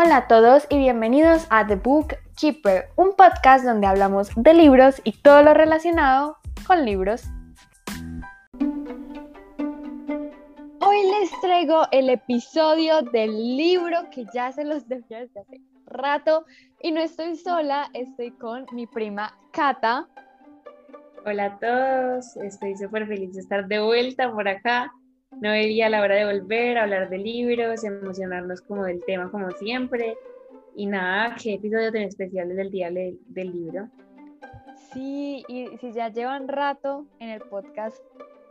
Hola a todos y bienvenidos a The Book Keeper, un podcast donde hablamos de libros y todo lo relacionado con libros. Hoy les traigo el episodio del libro que ya se los dejé desde hace rato y no estoy sola, estoy con mi prima Kata. Hola a todos, estoy súper feliz de estar de vuelta por acá. No veía la hora de volver a hablar de libros, emocionarnos como del tema como siempre. Y nada, qué episodio tan especial del día del libro. Sí, y si ya llevan rato en el podcast,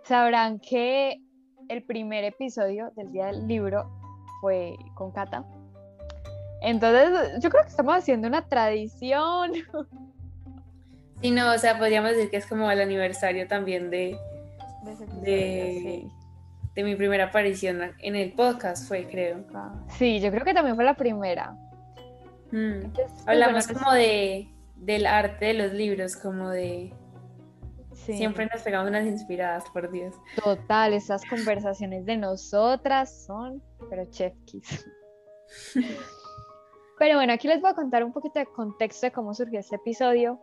sabrán que el primer episodio del día del libro fue con Cata. Entonces, yo creo que estamos haciendo una tradición. Sí, no, o sea, podríamos decir que es como el aniversario también de, de, de, mi primera aparición en el podcast, fue, creo. Sí, yo creo que también fue la primera. Mm. Pues, Hablamos como de, del arte de los libros, como de... Siempre nos pegamos unas inspiradas, por Dios. Total, esas conversaciones de nosotras son, pero chefkis. Pero bueno, aquí les voy a contar un poquito de contexto de cómo surgió este episodio,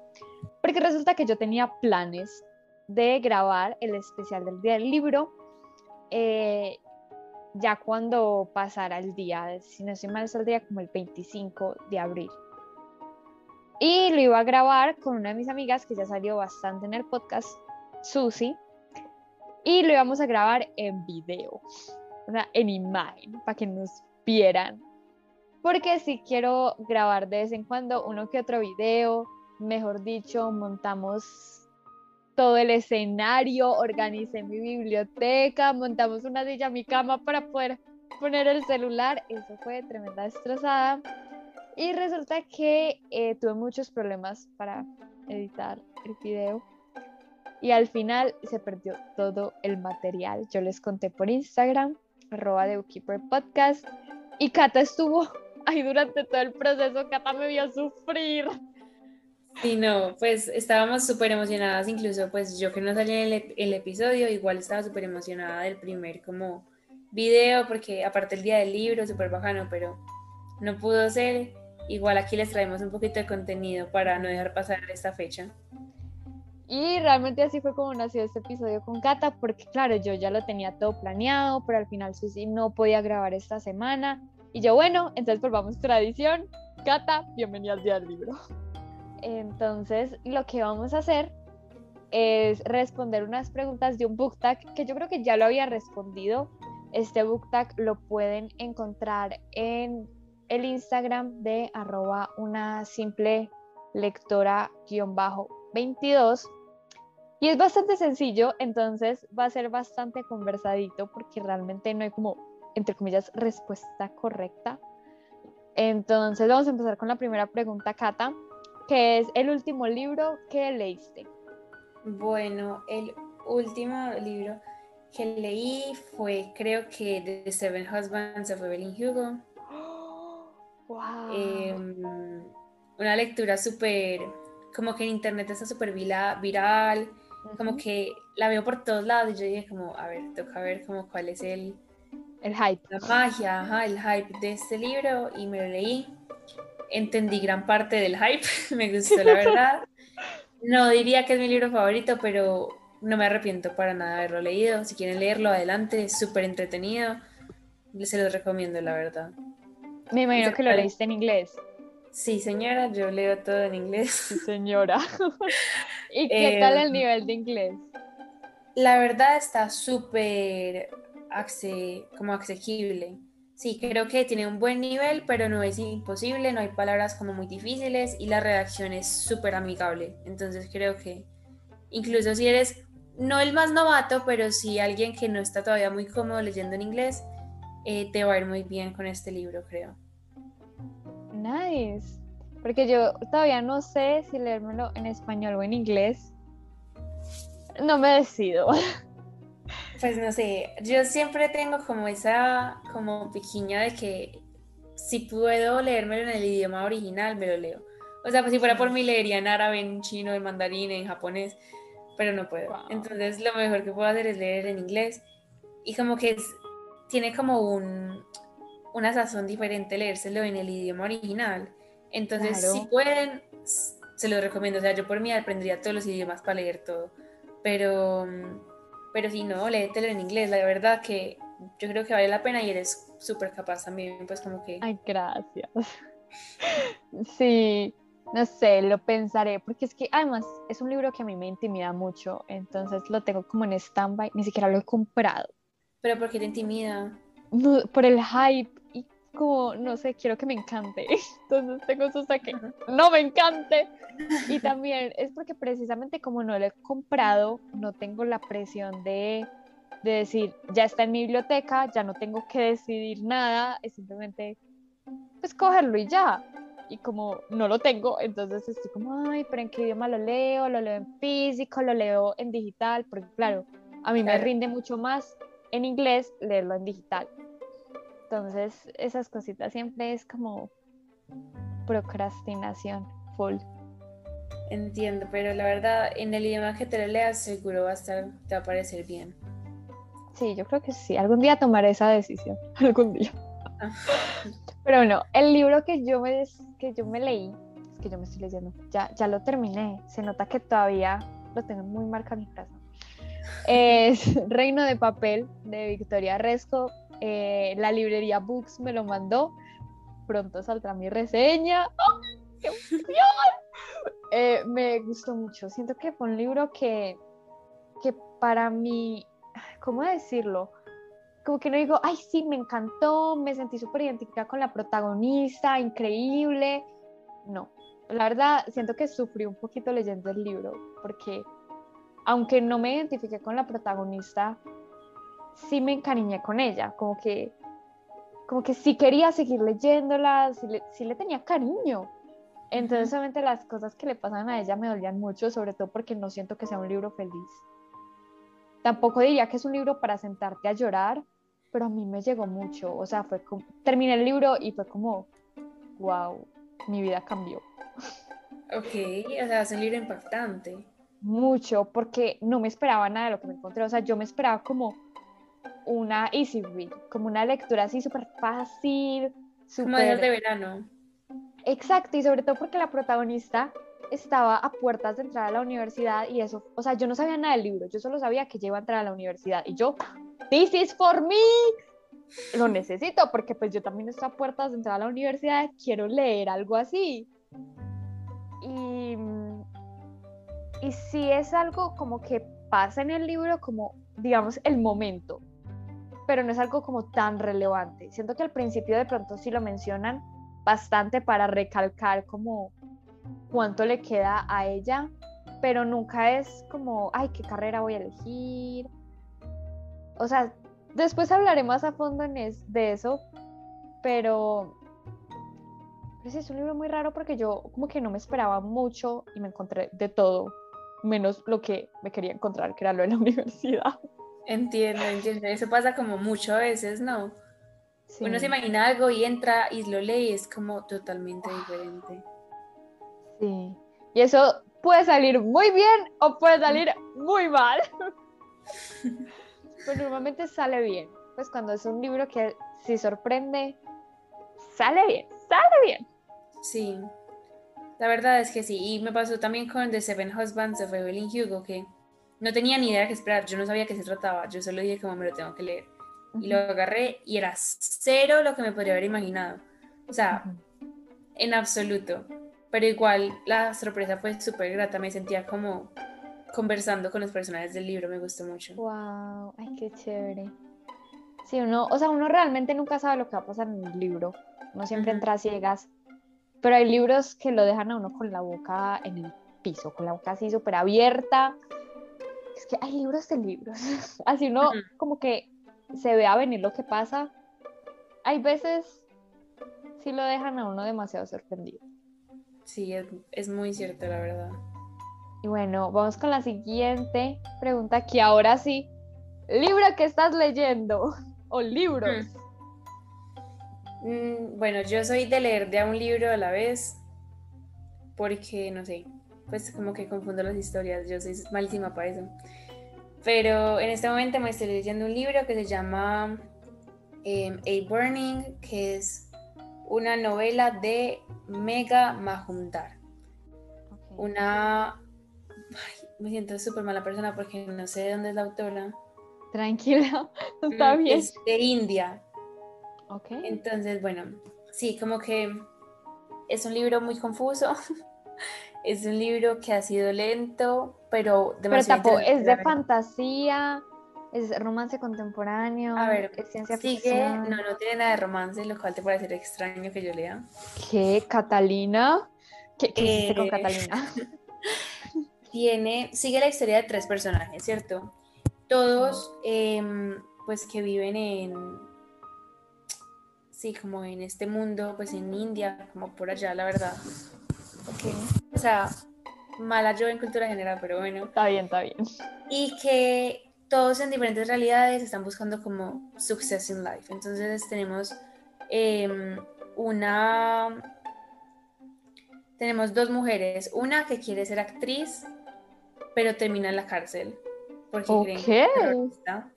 porque resulta que yo tenía planes de grabar el especial del día del libro eh, ya cuando pasara el día, si no estoy mal día como el 25 de abril. Y lo iba a grabar con una de mis amigas que ya salió bastante en el podcast, Susi, y lo íbamos a grabar en video, o sea, en imagen, para que nos vieran porque si quiero grabar de vez en cuando uno que otro video, mejor dicho, montamos todo el escenario, organicé mi biblioteca, montamos una silla a mi cama para poder poner el celular, eso fue tremenda destrozada. Y resulta que eh, tuve muchos problemas para editar el video. Y al final se perdió todo el material. Yo les conté por Instagram, arroba de Podcast. Y Cata estuvo ahí durante todo el proceso Cata me vio sufrir. Sí, no, pues estábamos súper emocionadas, incluso pues yo que no salí en el, episodio, igual estaba súper emocionada del primer como video, porque aparte el día del libro, súper bajano, pero no pudo ser. Igual aquí les traemos un poquito de contenido para no dejar pasar esta fecha. Y realmente así fue como nació este episodio con Cata, porque claro, yo ya lo tenía todo planeado, pero al final Susi no podía grabar esta semana. Y yo, bueno, entonces volvamos tradición. Cata, bienvenida al día del libro. Entonces, lo que vamos a hacer es responder unas preguntas de un book tag que yo creo que ya lo había respondido. Este book tag lo pueden encontrar en el Instagram de arroba una simple lectora 22. Y es bastante sencillo, entonces va a ser bastante conversadito porque realmente no hay como entre comillas, respuesta correcta. Entonces vamos a empezar con la primera pregunta, Cata, que es el último libro que leíste. Bueno, el último libro que leí fue, creo que The Seven Husbands of Evelyn Hugo. wow. Em, una lectura súper, como que en internet está súper viral, como que la veo por todos lados y yo dije como, a ver, toca ver como cuál es el, el hype. La magia, ajá, el hype de este libro y me lo leí. Entendí gran parte del hype, me gustó la verdad. No diría que es mi libro favorito, pero no me arrepiento para nada de haberlo leído. Si quieren leerlo, adelante, es súper entretenido. Se los recomiendo, la verdad. Me imagino que lo leíste en inglés. Sí, señora, yo leo todo en inglés. Sí, señora. ¿Y qué tal el nivel de inglés? La verdad está súper como accesible. Sí, creo que tiene un buen nivel, pero no es imposible, no hay palabras como muy difíciles y la redacción es súper amigable. Entonces creo que incluso si eres no el más novato, pero si alguien que no está todavía muy cómodo leyendo en inglés, eh, te va a ir muy bien con este libro, creo. Nice. Porque yo todavía no sé si leérmelo en español o en inglés. No me decido. Pues no sé, yo siempre tengo como esa como piquiña de que si puedo leérmelo en el idioma original, me lo leo. O sea, pues si fuera por mí leería en árabe, en chino, en mandarín, en japonés, pero no puedo. Entonces lo mejor que puedo hacer es leer en inglés. Y como que tiene como un, una sazón diferente leérselo en el idioma original. Entonces, si pueden, se los recomiendo. O sea, yo por mí aprendería todos los idiomas para leer todo. Pero, pero si no, léetelo en inglés. La verdad que yo creo que vale la pena y eres súper capaz también, pues como que... Ay, gracias. Sí, no sé, lo pensaré, porque es que además es un libro que a mí me intimida mucho, entonces lo tengo como en stand-by, ni siquiera lo he comprado. ¿Pero por qué te intimida? por el hype y como, no sé, quiero que me encante. Entonces tengo susto que no me encante. Y también es porque precisamente como no lo he comprado, no tengo la presión de, de decir, ya está en mi biblioteca, ya no tengo que decidir nada, es simplemente pues cogerlo y ya. Y como no lo tengo, entonces estoy como, ay, pero ¿en qué idioma lo leo? ¿Lo leo en físico? ¿Lo leo en digital? Porque claro, a mí me rinde mucho más en inglés leerlo en digital. Entonces, esas cositas siempre es como procrastinación full. Entiendo, pero la verdad, en el idioma que te lo leas, seguro va a estar, te va a parecer bien. Sí, yo creo que sí. Algún día tomaré esa decisión. Algún día. Pero bueno, el libro que yo me, que yo me leí, es que yo me estoy leyendo, ya, ya lo terminé, se nota que todavía lo tengo muy marcado en mi corazón. Es Reino de Papel de Victoria Resco. Eh, la librería Books me lo mandó. Pronto saldrá mi reseña. ¡Oh, ¡Qué eh, me gustó mucho. Siento que fue un libro que, que para mí, ¿cómo decirlo? como que no digo, ay, sí, me encantó, me sentí súper identificada con la protagonista, increíble. No, la verdad, siento que sufrí un poquito leyendo el libro, porque aunque no me identifiqué con la protagonista, sí me encariñé con ella, como que, como que sí quería seguir leyéndola, sí le, tenía cariño. Entonces, solamente las cosas que le pasan a ella me dolían mucho, sobre todo porque no siento que sea un libro feliz. Tampoco diría que es un libro para sentarte a llorar, pero a mí me llegó mucho, o sea, fue como, terminé el libro y fue como, wow, mi vida cambió. Ok, o sea, es un libro impactante. Mucho, porque no me esperaba nada de lo que me encontré, o sea, yo me esperaba como una easy read, como una lectura así súper fácil. Super... Como de verano. Exacto, y sobre todo porque la protagonista estaba a puertas de entrar a la universidad y eso, o sea, yo no sabía nada del libro, yo solo sabía que iba a entrar a la universidad y yo this is for me. Lo necesito porque pues yo también estoy a puertas de entrar a la universidad, quiero leer algo así. Y, y si es algo como que pasa en el libro como, digamos, el momento, pero no es algo como tan relevante. Siento que al principio de pronto sí lo mencionan bastante para recalcar como cuánto le queda a ella, pero nunca es como, ay, qué carrera voy a elegir, o sea, después hablaré más a fondo en de eso, pero es un libro muy raro porque yo como que no me esperaba mucho y me encontré de todo, menos lo que me quería encontrar, que era lo de la universidad. Entiendo, entiendo. Eso pasa como mucho a veces, ¿no? Uno se imagina algo y entra y lo lee y es como totalmente diferente. Sí. Y eso puede salir muy bien o puede salir muy mal. Pues normalmente sale bien. Pues cuando es un libro que si sorprende, sale bien, sale bien. Sí, la verdad es que sí. Y me pasó también con The Seven Husbands of Evelyn Hugo, que no tenía ni idea de qué esperar. Yo no sabía qué se trataba. Yo solo dije como me lo tengo que leer. Y lo agarré y era cero lo que me podría haber imaginado. O sea, en absoluto. Pero igual la sorpresa fue súper grata. Me sentía como conversando con los personajes del libro, me gustó mucho. Wow, ay, qué chévere. Sí, uno, o sea, uno realmente nunca sabe lo que va a pasar en un libro. Uno siempre entra a ciegas. Pero hay libros que lo dejan a uno con la boca en el piso, con la boca así súper abierta. Es que hay libros de libros. Así uno como que se ve a venir lo que pasa. Hay veces sí lo dejan a uno demasiado sorprendido. Sí, es, es muy cierto, la verdad. Y bueno, vamos con la siguiente pregunta, que ahora sí, libro que estás leyendo o libros. Hmm. Mm, bueno, yo soy de leer de a un libro a la vez, porque no sé, pues como que confundo las historias, yo soy malísima para eso. Pero en este momento me estoy leyendo un libro que se llama em, A Burning, que es una novela de Mega Mahundar. Una... me siento súper mala persona porque no sé de dónde es la autora. Tranquila, está bien. Es de India. Ok. Entonces, bueno, sí, como que es un libro muy confuso. es un libro que ha sido lento, pero demasiado. Pero es de fantasía, es romance contemporáneo, a ver, es ciencia sigue, ficción. No, no tiene nada de romance, lo cual te puede ser extraño que yo lea. ¿Qué? ¿Catalina? ¿Qué, qué con Eh, Catalina? Tiene, sigue la historia de tres personajes, ¿cierto? Todos, em, pues, que viven en, sí, como en este mundo, pues, en India, como por allá, la verdad. Ok. O sea, mala yo en cultura general, pero bueno. Está bien, está bien. y que todos en diferentes realidades están buscando como success in life. Entonces tenemos em, una, tenemos dos mujeres, una que quiere ser actriz, pero termina en la cárcel porque creen que es Ok. terrorista.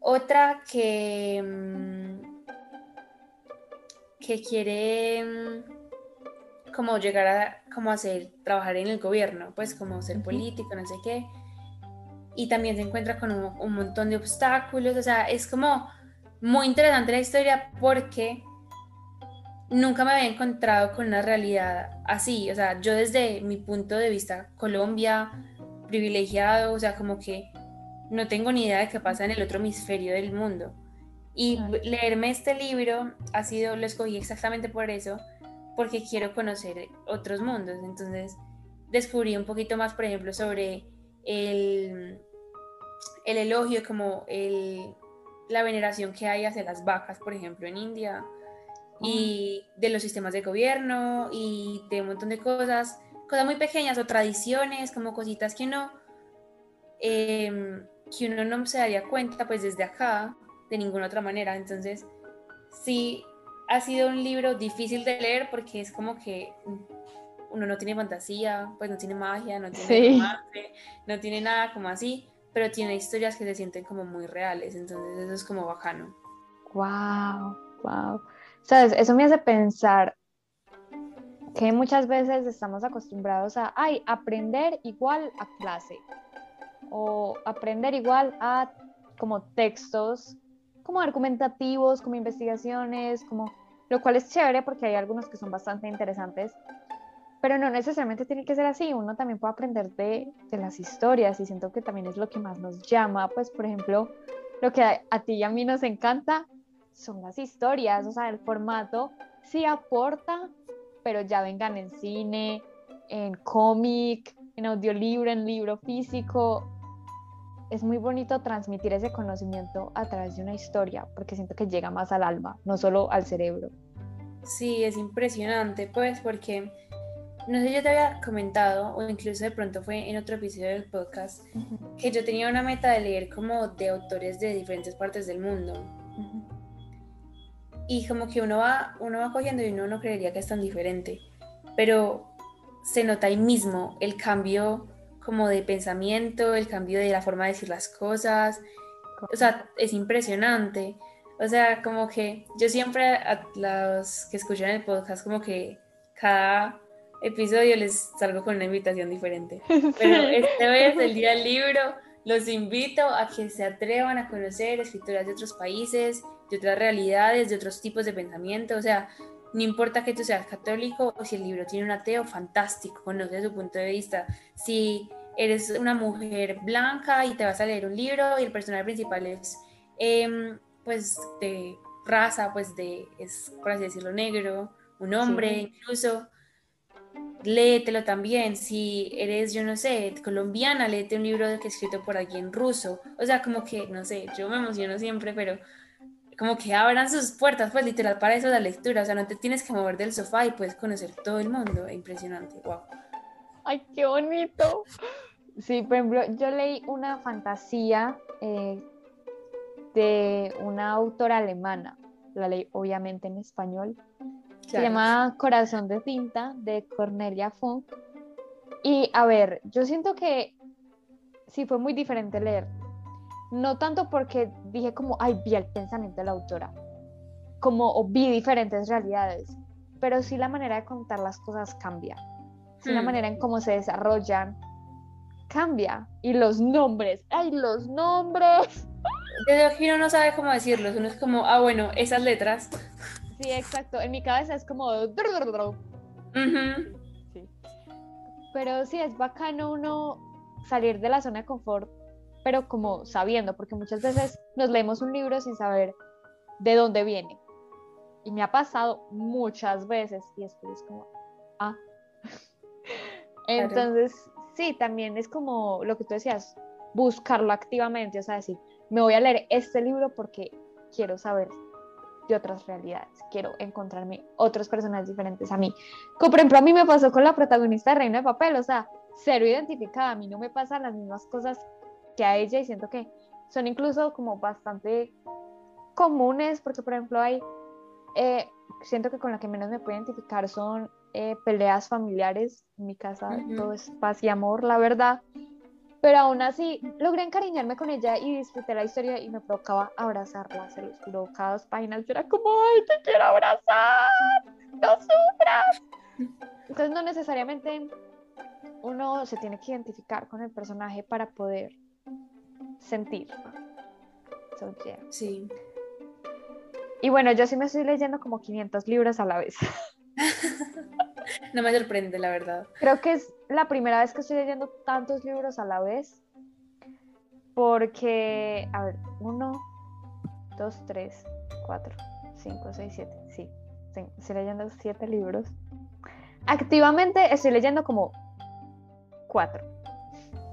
Otra que mm, que quiere mm, como llegar a como hacer trabajar en el gobierno, pues como ser político, no sé qué. Y también se encuentra con un, un montón de obstáculos, o sea, es como muy interesante la historia porque nunca me había encontrado con una realidad así, o sea, yo desde mi punto de vista Colombia privilegiado, o sea, como que no tengo ni idea de qué pasa en el otro hemisferio del mundo. Y leerme este libro ha sido, lo escogí exactamente por eso, porque quiero conocer otros mundos. Entonces descubrí un poquito más, por ejemplo, sobre el, el elogio, como el, la veneración que hay hacia las vacas, por ejemplo, en India, y de los sistemas de gobierno, y de un montón de cosas, cosas muy pequeñas o tradiciones, como cositas que uno, em, que uno no se daría cuenta, pues desde acá, de ninguna otra manera. Entonces, sí, ha sido un libro difícil de leer porque es como que uno no tiene fantasía, pues no tiene magia, no tiene Sí. romance, no tiene nada como así, pero tiene historias que se sienten como muy reales, entonces eso es como bacano. Wow, wow. Sabes, eso me hace pensar que muchas veces estamos acostumbrados a, ay, aprender igual a clase o aprender igual a como textos, como argumentativos, como investigaciones, como lo cual es chévere porque hay algunos que son bastante interesantes, pero no necesariamente tiene que ser así, uno también puede aprender de, de las historias y siento que también es lo que más nos llama, pues por ejemplo, lo que a, a ti y a mí nos encanta son las historias, o sea, el formato sí aporta, pero ya vengan en cine, en cómic, en audiolibro, en libro físico. Es muy bonito transmitir ese conocimiento a través de una historia, porque siento que llega más al alma, no solo al cerebro. Sí, es impresionante, pues porque, no sé, yo te había comentado, o incluso de pronto fue en otro episodio del podcast, que yo tenía una meta de leer como de autores de diferentes partes del mundo. y como que uno va, uno va cogiendo y uno no creería que es tan diferente, pero se nota ahí mismo el cambio como de pensamiento, el cambio de la forma de decir las cosas, o sea, es impresionante. O sea, como que yo siempre a los que escuchan el podcast, como que cada episodio les salgo con una invitación diferente. Pero este vez, el día del libro, los invito a que se atrevan a conocer escrituras de otros países, de otras realidades, de otros tipos de pensamiento. O sea, no importa que tú seas católico o si el libro tiene un ateo, fantástico, conoce su punto de vista. Si eres una mujer blanca y te vas a leer un libro y el personaje principal es, eh, pues, de raza, pues, de, es, por así decirlo, negro, un hombre Sí. incluso, léetelo también. Si eres, yo no sé, colombiana, léete un libro que escrito por alguien ruso. O sea, como que, no sé, yo me emociono siempre, pero como que abran sus puertas, pues literal para eso la lectura. O sea, no te tienes que mover del sofá y puedes conocer todo el mundo. Impresionante, wow. ¡Ay, qué bonito! Sí, por ejemplo, yo leí una fantasía eh, de una autora alemana. La leí obviamente en español. Se llama Corazón de Tinta de Cornelia Funk. Y a ver, yo siento que sí fue muy diferente leer, no tanto porque dije como, ay, vi el pensamiento de la autora, como o vi diferentes realidades, pero sí la manera de contar las cosas cambia, sí la Hmm. manera en cómo se desarrollan cambia, y los nombres, ay, los nombres. Desde aquí uno no sabe cómo decirlos, uno es como, ah, bueno, esas letras. Sí, exacto, en mi cabeza es como... Ujú. Sí. Pero sí, es bacano uno salir de la zona de confort, pero como sabiendo, porque muchas veces nos leemos un libro sin saber de dónde viene. Y me ha pasado muchas veces y después es como, ah. Entonces, sí, también es como lo que tú decías, buscarlo activamente, o sea, decir, me voy a leer este libro porque quiero saber de otras realidades, quiero encontrarme otras personas diferentes a mí. Como por ejemplo a mí me pasó con la protagonista de Reino de Papel, o sea, cero identificada, a mí no me pasan las mismas cosas que a ella y siento que son incluso como bastante comunes, porque por ejemplo hay, eh, siento que con la que menos me puedo identificar son eh, peleas familiares, en mi casa Ujú. todo es paz y amor, la verdad, pero aún así logré encariñarme con ella y disfruté la historia y me provocaba abrazarla, se los juro, cada dos páginas yo era como, ay, te quiero abrazar, no sufras. Entonces no necesariamente uno se tiene que identificar con el personaje para poder sentir. So, yeah. Sí. Y bueno, yo sí me estoy leyendo como 500 libros a la vez. No me sorprende, la verdad. Creo que es la primera vez que estoy leyendo tantos libros a la vez. Porque, a ver, uno, dos, tres, cuatro, cinco, seis, siete. Sí, estoy leyendo siete libros. Activamente estoy leyendo como cuatro.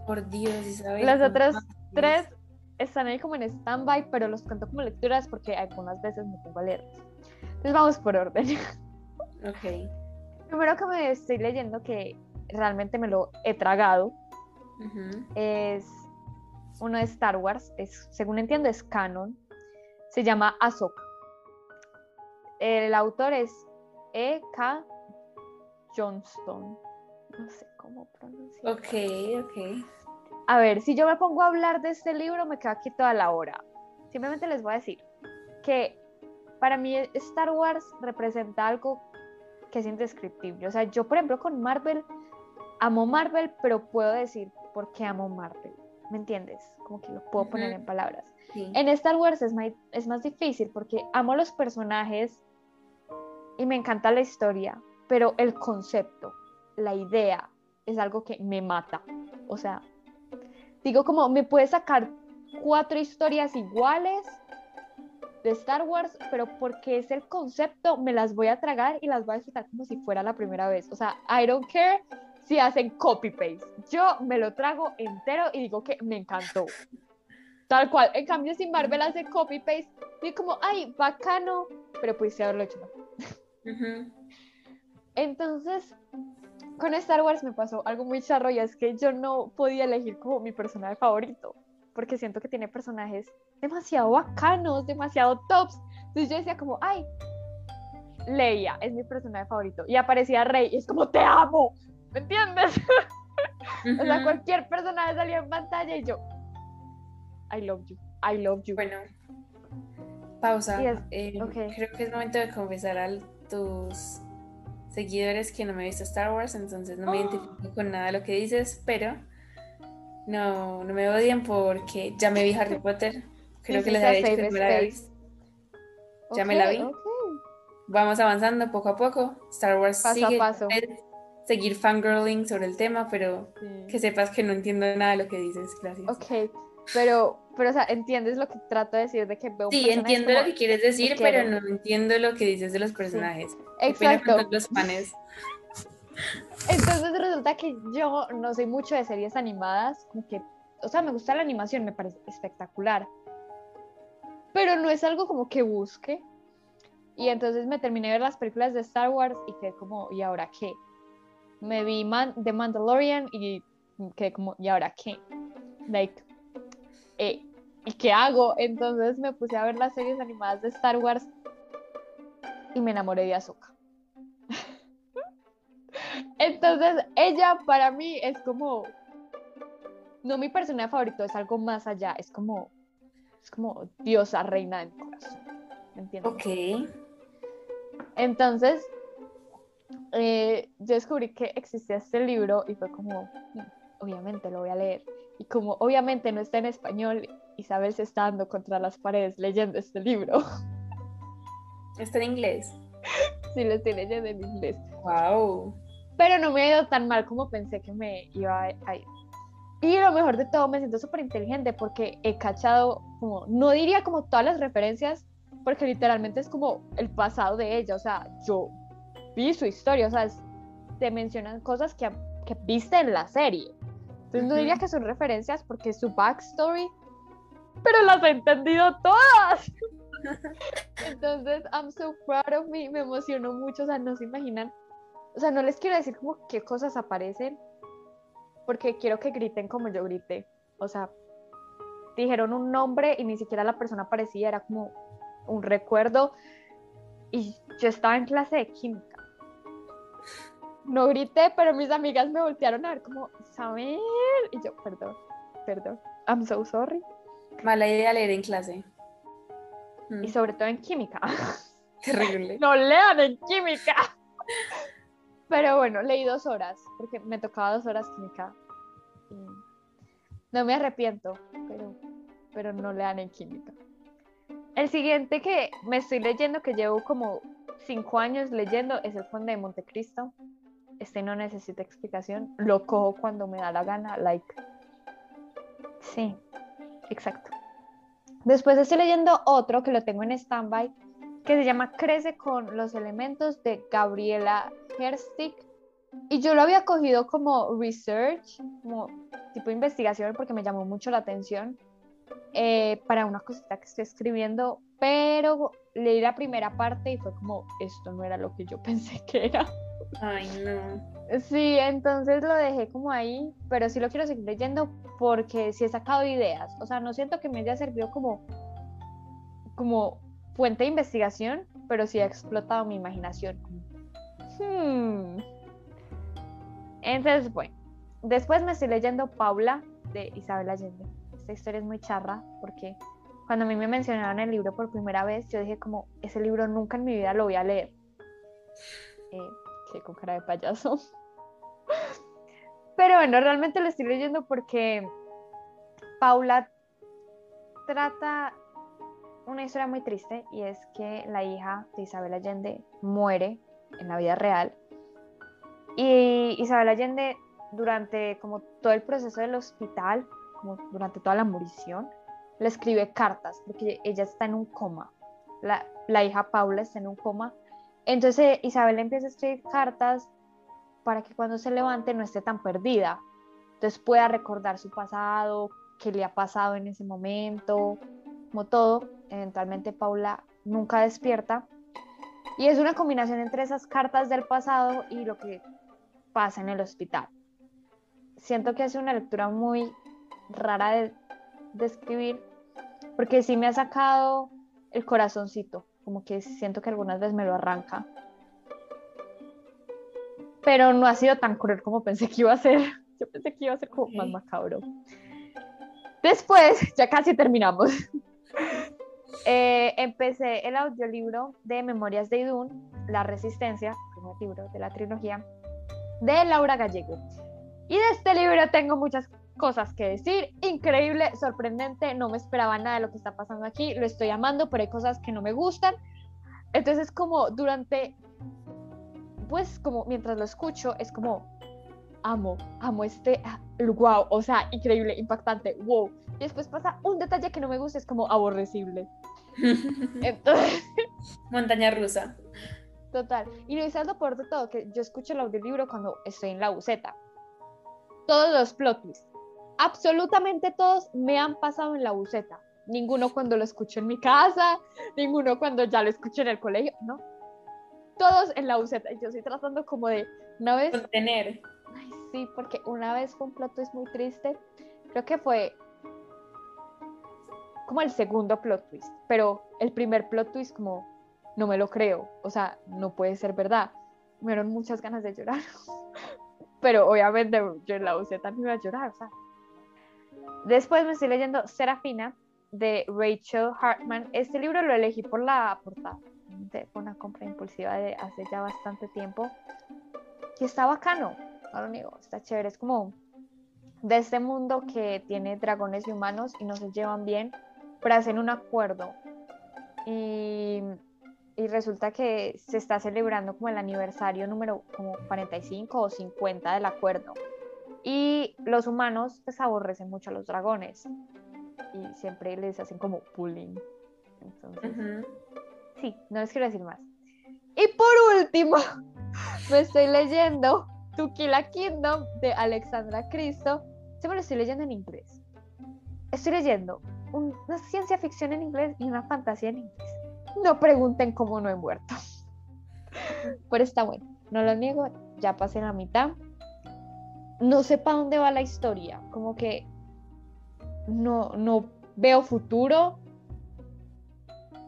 Por Dios, Isabel. Los ¿cómo otros haces? Tres están ahí como en stand-by, pero los cuento como lecturas porque algunas veces me pongo a leerlos. Entonces vamos por orden. Ok. Primero que me estoy leyendo que realmente me lo he tragado Ujú. es uno de Star Wars, es, según entiendo es canon, se llama Ahsoka. El autor es E.K. Johnston. No sé cómo pronunciar. Ok, ok. A ver, si yo me pongo a hablar de este libro, me quedo aquí toda la hora. Simplemente les voy a decir que para mí Star Wars representa algo que es indescriptible. O sea, yo, por ejemplo, con Marvel, amo Marvel, pero puedo decir por qué amo Marvel. ¿Me entiendes? Como que lo puedo poner en palabras. Sí. En Star Wars es más, es más difícil porque amo los personajes y me encanta la historia, pero el concepto, la idea, es algo que me mata. O sea, digo como, me puedes sacar cuatro historias iguales de Star Wars, pero porque es el concepto, me las voy a tragar y las voy a disfrutar como si fuera la primera vez. O sea, I don't care si hacen copy-paste. Yo me lo trago entero y digo que me encantó. Tal cual. En cambio, si Marvel hace copy-paste, digo como, ay, bacano, pero pudiste haberlo hecho. Ujú. Entonces, con Star Wars me pasó algo muy charro y es que yo no podía elegir como mi personaje favorito, porque siento que tiene personajes demasiado bacanos, demasiado tops. Entonces yo decía como, ay, Leia es mi personaje favorito. Y aparecía Rey y es como, te amo, ¿me entiendes? O sea, cualquier personaje salía en pantalla y yo, I love you, I love you. Bueno, pausa. Yes, Eh, ok. Creo que es momento de confesar a tus seguidores que no me he visto Star Wars, entonces no me Oh. identifico con nada de lo que dices, pero no, no me odien porque ya me vi Harry Potter. Creo que les había dicho que la visto. ya me la vi. ok. Vamos avanzando poco a poco. Star Wars Paso a sigue. paso. puedes Seguir fangirling sobre el tema, pero Sí. que sepas que no entiendo nada de lo que dices. Gracias. Ok, pero, pero, o sea, ¿entiendes lo que trato de decir de que veo Sí, entiendo como- lo que quieres decir, quiero. pero no entiendo lo que dices de los personajes. Con Exacto. los fans. Entonces resulta que yo no soy mucho de series animadas, como que, o sea, me gusta la animación, me parece espectacular, pero no es algo como que busque. Y entonces me terminé de ver las películas de Star Wars y quedé como, ¿y ahora qué? Me vi Man The Mandalorian y quedé como, ¿y ahora qué? Like, eh, ¿y qué hago? Entonces me puse a ver las series animadas de Star Wars y me enamoré de Ahsoka. Entonces, ella para mí es como, no mi personaje favorito, es algo más allá, es como es como diosa reina de mi corazón. ¿Me entiendes? Ok. Entonces, eh, yo descubrí que existía este libro y fue como, "Mm, obviamente lo voy a leer. Y como obviamente no está en español, Isabel se está dando contra las paredes leyendo este libro. Está en inglés. sí, lo estoy leyendo en inglés. Wow. Pero no me ha ido tan mal como pensé que me iba a ir. Y lo mejor de todo, me siento súper inteligente porque he cachado, como, no diría como todas las referencias, porque literalmente es como el pasado de ella. O sea, yo vi su historia, o sea, es- te mencionan cosas que, que viste en la serie. Entonces no diría que son referencias porque es su backstory, pero las he entendido todas. Entonces, I'm so proud of me, me emocionó mucho, o sea, no se imaginan. O sea, no les quiero decir como qué cosas aparecen, porque quiero que griten como yo grité. O sea, dijeron un nombre y ni siquiera la persona aparecía, era como un recuerdo. Y yo estaba en clase de química. No grité, pero mis amigas me voltearon a ver como, Isabel. Y yo, perdón, perdón, I'm so sorry. Mala idea leer en clase. Mm, Y sobre todo en química. Terrible. no lean en química. Pero bueno, leí dos horas, porque me tocaba dos horas química. Y no me arrepiento, pero, pero no lean en química. El siguiente que me estoy leyendo, que llevo como cinco años leyendo, es El Conde de Montecristo. Este no necesita explicación. Lo cojo cuando me da la gana, like. Sí, exacto. Después estoy leyendo otro que lo tengo en stand-by, que se llama Crece con los elementos de Gabriela Herstig. Y yo lo había cogido como research, como tipo de investigación, porque me llamó mucho la atención eh, para una cosita que estoy escribiendo, pero leí la primera parte y fue como, esto no era lo que yo pensé que era. Ay, no. Sí, entonces lo dejé como ahí, pero sí lo quiero seguir leyendo porque sí he sacado ideas. O sea, no siento que me haya servido como, como fuente de investigación, pero sí ha explotado mi imaginación. Hmm. Entonces, bueno, después me estoy leyendo Paula de Isabel Allende. Esta historia es muy charra porque cuando a mí me mencionaron el libro por primera vez, yo dije como, ese libro nunca en mi vida lo voy a leer. Eh, con cara de payaso. Pero bueno, realmente lo estoy leyendo porque Paula trata una historia muy triste y es que la hija de Isabel Allende muere en la vida real. Y Isabel Allende durante como todo el proceso del hospital, durante toda la morición, le escribe cartas porque ella está en un coma. La, la hija Paula está en un coma. Entonces Isabel empieza a escribir cartas para que cuando se levante no esté tan perdida. Entonces pueda recordar su pasado, qué le ha pasado en ese momento, como todo. Eventualmente Paula nunca despierta. Y es una combinación entre esas cartas del pasado y lo que pasa en el hospital. Siento que es una lectura muy rara de, de escribir, porque sí me ha sacado el corazoncito, como que siento que algunas veces me lo arranca. Pero no ha sido tan cruel como pensé que iba a ser. Yo pensé que iba a ser como más macabro. Después, ya casi terminamos. Eh, empecé el audiolibro de Memorias de Idún, La Resistencia, primer libro de la trilogía, de Laura Gallego. Y de este libro tengo muchas cosas que decir. Increíble, sorprendente, no me esperaba nada de lo que está pasando aquí. Lo estoy amando, pero hay cosas que no me gustan. Entonces, como durante, pues como mientras lo escucho, es como, amo, amo este, wow, o sea, increíble, impactante, wow. Y después pasa un detalle que no me gusta, es como aborrecible. Entonces, Montaña rusa. total. Y lo hice algo por de todo, que yo escucho el audiolibro cuando estoy en la buceta. Todos los plot twists, absolutamente todos me han pasado en la buceta. Ninguno cuando lo escucho en mi casa, ninguno cuando ya lo escucho en el colegio, ¿no? Todos en la buceta. Yo estoy tratando como de, una vez, Contener. Ay, sí, porque una vez fue un plot twist muy triste. Creo que fue como el segundo plot twist, pero el primer plot twist como no me lo creo, o sea, no puede ser verdad. Me dieron muchas ganas de llorar, pero obviamente yo en la buceta no iba a llorar, o sea. Después me estoy leyendo Serafina de Rachel Hartman. Este libro lo elegí por la portada. Fue una compra impulsiva de hace ya bastante tiempo. Y está bacano, no lo niego, está chévere. Es como de este mundo que tiene dragones y humanos y no se llevan bien, pero hacen un acuerdo. Y, y resulta que se está celebrando como el aniversario número como 45 o 50 del acuerdo. Y los humanos pues aborrecen mucho a los dragones y siempre les hacen como pulling. Entonces, sí, no les quiero decir más. Y por último, me estoy leyendo To Kill a Kingdom de Alexandra Cristo. Me lo estoy leyendo en inglés. Estoy leyendo una ciencia ficción en inglés y una fantasía en inglés. No pregunten cómo no he muerto. Pero está bueno, no lo niego, ya pasé la mitad no sé para dónde va la historia, como que no, no veo futuro.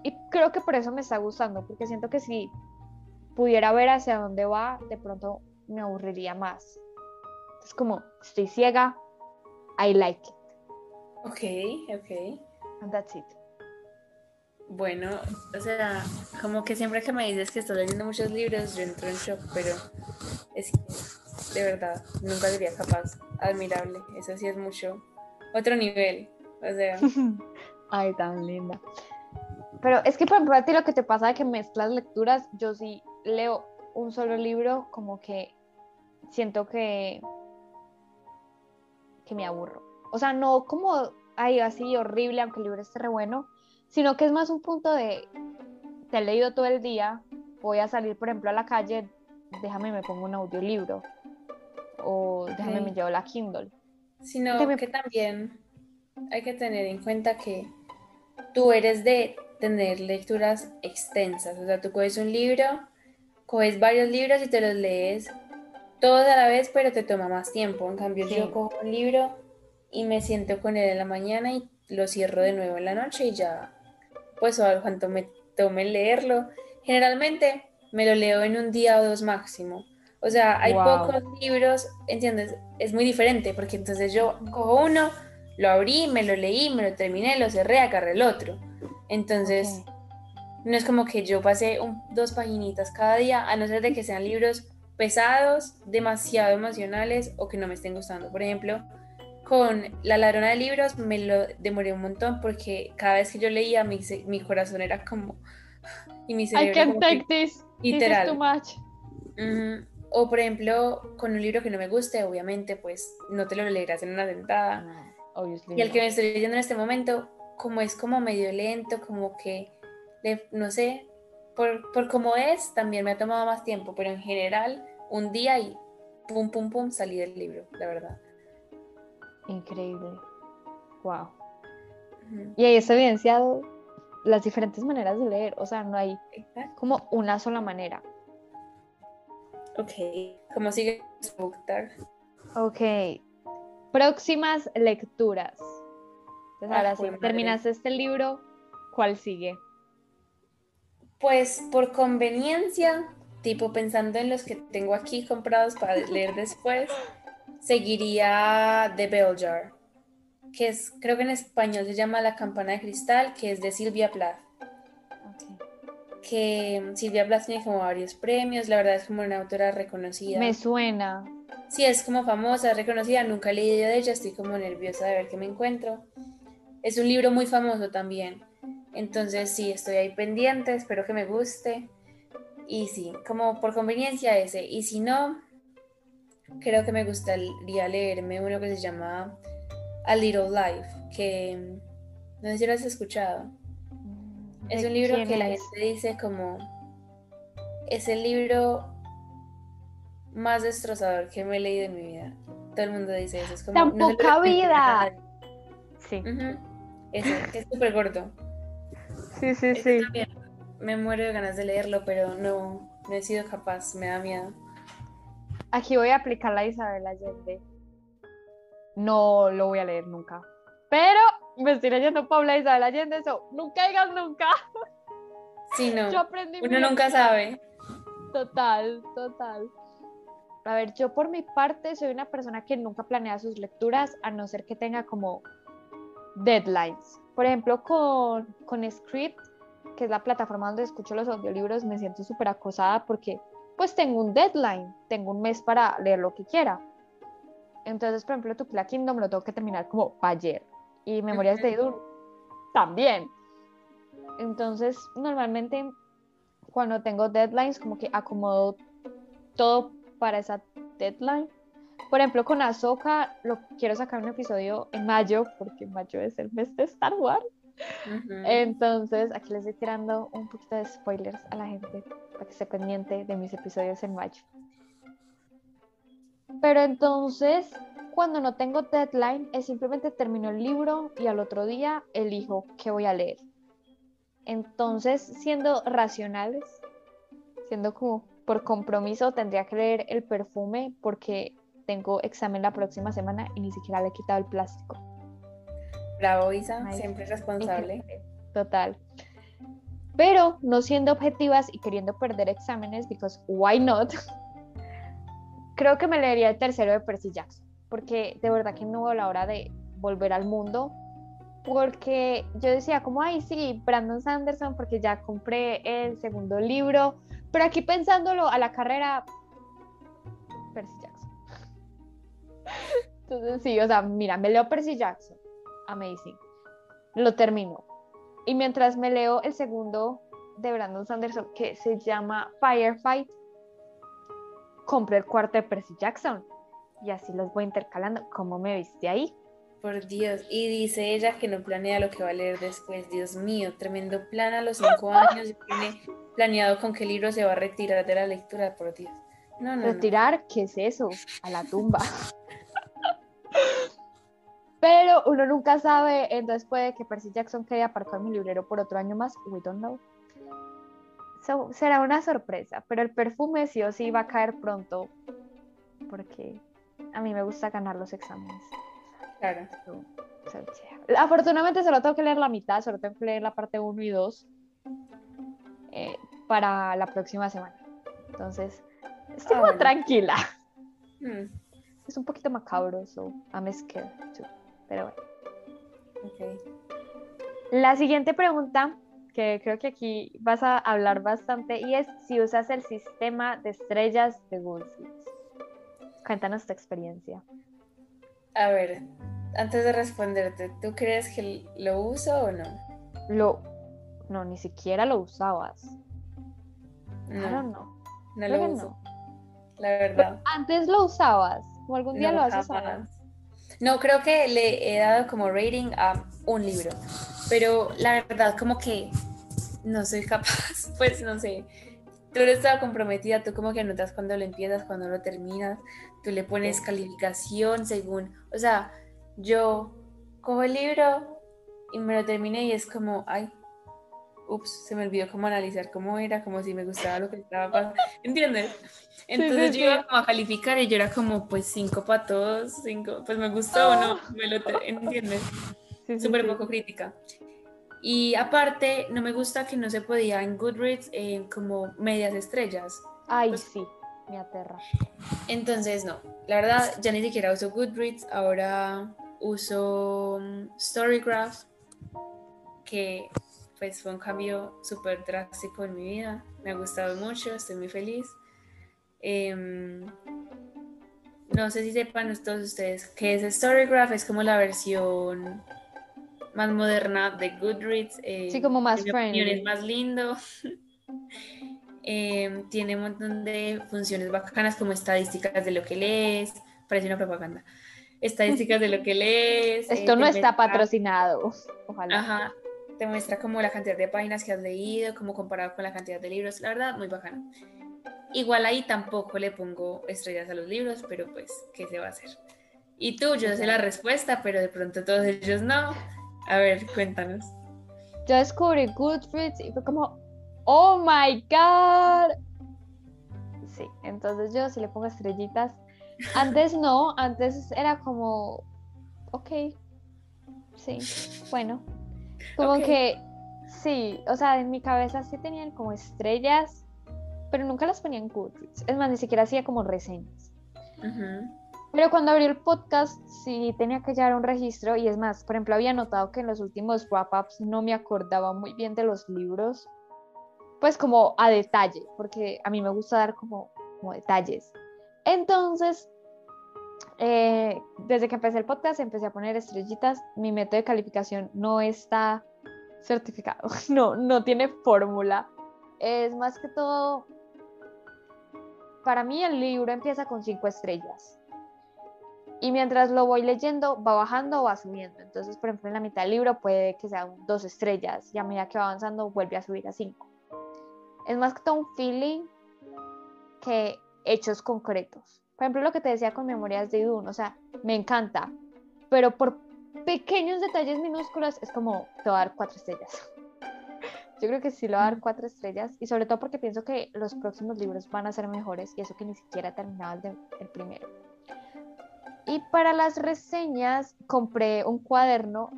Y creo que por eso me está gustando, porque siento que si pudiera ver hacia dónde va, de pronto me aburriría más. Es como, estoy ciega, I like it. Ok, ok. And that's it. Bueno, o sea, como que siempre que me dices que estás leyendo muchos libros, yo entro en shock, pero es de verdad, nunca sería capaz. Admirable, eso sí es mucho. Otro nivel, o sea. Ay, tan linda. Pero es que, por ejemplo, a ti lo que te pasa de que mezclas lecturas, yo sí leo un solo libro, como que siento que, que me aburro. O sea, no como ay, así horrible, aunque el libro esté re bueno, sino que es más un punto de, te he leído todo el día, voy a salir, por ejemplo, a la calle, déjame me pongo un audiolibro o déjame me llevo la Kindle. Sino que también hay que tener en cuenta que tú eres de tener lecturas extensas, o sea, tú coges un libro, coges varios libros y te los lees todos a la vez, pero te toma más tiempo. En cambio, yo cojo un libro y me siento con él en la mañana y lo cierro de nuevo en la noche y ya, pues, o cuanto me tome leerlo. Generalmente me lo leo en un día o dos máximo. O sea, hay pocos libros, ¿entiendes? Es muy diferente, porque entonces yo cojo uno, lo abrí, me lo leí, me lo terminé, lo cerré, agarré el otro. Entonces, no es como que yo pase dos paginitas cada día, a no ser de que sean libros pesados, demasiado emocionales o que no me estén gustando. Por ejemplo, con La ladrona de libros me lo demoré un montón porque cada vez que yo leía mi, mi corazón era como... Y mi cerebro I can't take this. Literal. too much. O por ejemplo, con un libro que no me guste, obviamente, pues no te lo leerás en una sentada. y el que me estoy leyendo en este momento, como es como medio lento, como que, no sé, por, por cómo es, también me ha tomado más tiempo, pero en general, un día y pum, pum, pum, salí del libro, la verdad. Increíble. Wow. Y ahí está evidenciado las diferentes maneras de leer, o sea, no hay como una sola manera. Ok, ¿cómo sigue? Ok, próximas lecturas. Entonces, ahora sí, terminaste este libro, ¿cuál sigue? Pues por conveniencia, tipo pensando en los que tengo aquí comprados para leer después, seguiría The Bell Jar, que es, creo que en español se llama La campana de cristal, que es de Silvia Plath que Silvia Blas tiene como varios premios, la verdad es como una autora reconocida. Me suena. Sí, es como famosa, reconocida, nunca he leído de ella, estoy como nerviosa de ver qué me encuentro. Es un libro muy famoso también, entonces sí, estoy ahí pendiente, espero que me guste. Y sí, como por conveniencia ese, y si no, creo que me gustaría leerme uno que se llama A Little Life, que no sé si lo has escuchado. Es un libro que la gente dice como es el libro más destrozador que me he leído en mi vida. Todo el mundo dice eso. Es como, ¡Tan poca vida! Sí. es súper corto. Sí, sí, sí. me muero de ganas de leerlo, pero no, no he sido capaz, me da miedo. Aquí voy a aplicar la Isabel Allende. No lo voy a leer nunca. Pero me estoy leyendo Paula Isabel Allende, eso, nunca digas nunca. Sí, no. Yo aprendí Uno nunca sabe. Total, total. A ver, yo por mi parte soy una persona que nunca planea sus lecturas, a no ser que tenga como deadlines. por ejemplo, con, con Script, que es la plataforma donde escucho los audiolibros, me siento súper acosada porque pues tengo un deadline, tengo un mes para leer lo que quiera. Entonces, por ejemplo, tu Kingdom lo tengo que terminar como ayer. Y Memorias de Idur también. Entonces, normalmente cuando tengo deadlines, como que acomodo todo para esa deadline. Por ejemplo, con Ahsoka, lo quiero sacar un episodio en mayo, porque mayo es el mes de Star Wars. Entonces, aquí les estoy tirando un poquito de spoilers a la gente para que esté pendiente de mis episodios en mayo. Pero entonces, cuando no tengo deadline, es simplemente termino el libro y al otro día elijo qué voy a leer. Entonces, siendo racionales, siendo como por compromiso, tendría que leer el perfume porque tengo examen la próxima semana y ni siquiera le he quitado el plástico. Bravo, Isa, siempre responsable. Total. Pero no siendo objetivas y queriendo perder exámenes, because why not? Creo que me leería el tercero de Percy Jackson, porque de verdad que no veo la hora de volver al mundo. Porque yo decía, como, ay, sí, Brandon Sanderson, porque ya compré el segundo libro, pero aquí pensándolo a la carrera, Percy Jackson. Entonces, sí, o sea, mira, me leo Percy Jackson, amazing. Lo termino. Y mientras me leo el segundo de Brandon Sanderson, que se llama Firefight, compré el cuarto de Percy Jackson. Y así los voy intercalando. ¿Cómo me viste ahí? Por Dios. Y dice ella que no planea lo que va a leer después. Dios mío, tremendo plan a los cinco años. Tiene planeado con qué libro se va a retirar de la lectura, por Dios. No, no. ¿Retirar? ¿Qué es eso? A la tumba. Pero uno nunca sabe, entonces puede que Percy Jackson quede aparcado en mi librero por otro año más. We don't know. Será una sorpresa, pero el perfume sí o sí va a caer pronto porque a mí me gusta ganar los exámenes. Claro. afortunadamente solo tengo que leer la mitad, solo tengo que leer la parte 1 y 2 eh, para la próxima semana. Entonces, estoy muy tranquila. Hmm. Es un poquito macabro, so I'm scared too pero bueno. La siguiente pregunta, que creo que aquí vas a hablar bastante, y es si usas el sistema de estrellas de Goodreads. Cuéntanos tu experiencia. A ver, antes de responderte, ¿tú crees que lo uso o no? Lo, no, ni siquiera lo usabas. No, no. No lo uso. La verdad. antes lo usabas, o algún día lo has usado. No, creo que le he dado como rating a un libro, pero la verdad como que no soy capaz, pues no sé. Tú eres toda comprometida, tú como que anotas cuando lo empiezas, cuando lo terminas, tú le pones calificación según, o sea, yo cojo el libro y me lo terminé y es como, ay, ups, se me olvidó cómo analizar cómo era, como si me gustaba lo que estaba pasando, ¿entiendes? Entonces yo iba como a calificar y yo era como, pues cinco para todos, cinco, pues me gustó o no, me lo ¿entiendes? Súper poco crítica. Y aparte, no me gusta que no se podía en Goodreads eh, como medias estrellas. Ay, pues sí, me aterra. Entonces, no, la verdad, ya ni siquiera uso Goodreads, ahora uso um, Storygraph, que pues fue un cambio súper drástico en mi vida. Me ha gustado mucho, estoy muy feliz. Em, no sé si sepan todos ustedes que es Storygraph, es como la versión más moderna de Goodreads. Eh, sí, como más friendly. Es más lindo. Em, tiene un montón de funciones bacanas como estadísticas de lo que lees. Parece una propaganda. Estadísticas de lo que lees. Esto eh, no está patrocinado. Ojalá. Ajá te muestra como la cantidad de páginas que has leído, como comparado con la cantidad de libros, la verdad, muy bacano. Igual ahí tampoco le pongo estrellas a los libros, pero pues, ¿qué se va a hacer? Y tú, yo sé la respuesta, pero de pronto todos ellos no. A ver, cuéntanos. Yo descubrí Goodreads y fue como, oh my god. Sí, entonces yo sí le pongo estrellitas. Antes no, antes era como, ok, sí, bueno, como que, sí, o sea, en mi cabeza sí tenían como estrellas, pero nunca las ponían en Goodreads. Es más, ni siquiera hacía como reseñas. Pero cuando abrí el podcast sí tenía que llevar un registro y es más, por ejemplo, había notado que en los últimos wrap-ups no me acordaba muy bien de los libros, pues como a detalle, porque a mí me gusta dar como, detalles. Entonces, eh, desde que empecé el podcast empecé a poner estrellitas, mi método de calificación no está certificado, no, no tiene fórmula. Es más que todo, para mí el libro empieza con cinco estrellas. Y mientras lo voy leyendo, va bajando o va subiendo. Entonces, por ejemplo, en la mitad del libro puede que sean dos estrellas y a medida que va avanzando vuelve a subir a cinco. Es más que todo un feeling que hechos concretos. Por ejemplo, lo que te decía con Memorias de Idun, o sea, me encanta, pero por pequeños detalles minúsculos es como te va a dar cuatro estrellas. Yo creo que sí lo va a dar cuatro estrellas y sobre todo porque pienso que los próximos libros van a ser mejores y eso que ni siquiera el, el primero. Y para las reseñas compré un cuaderno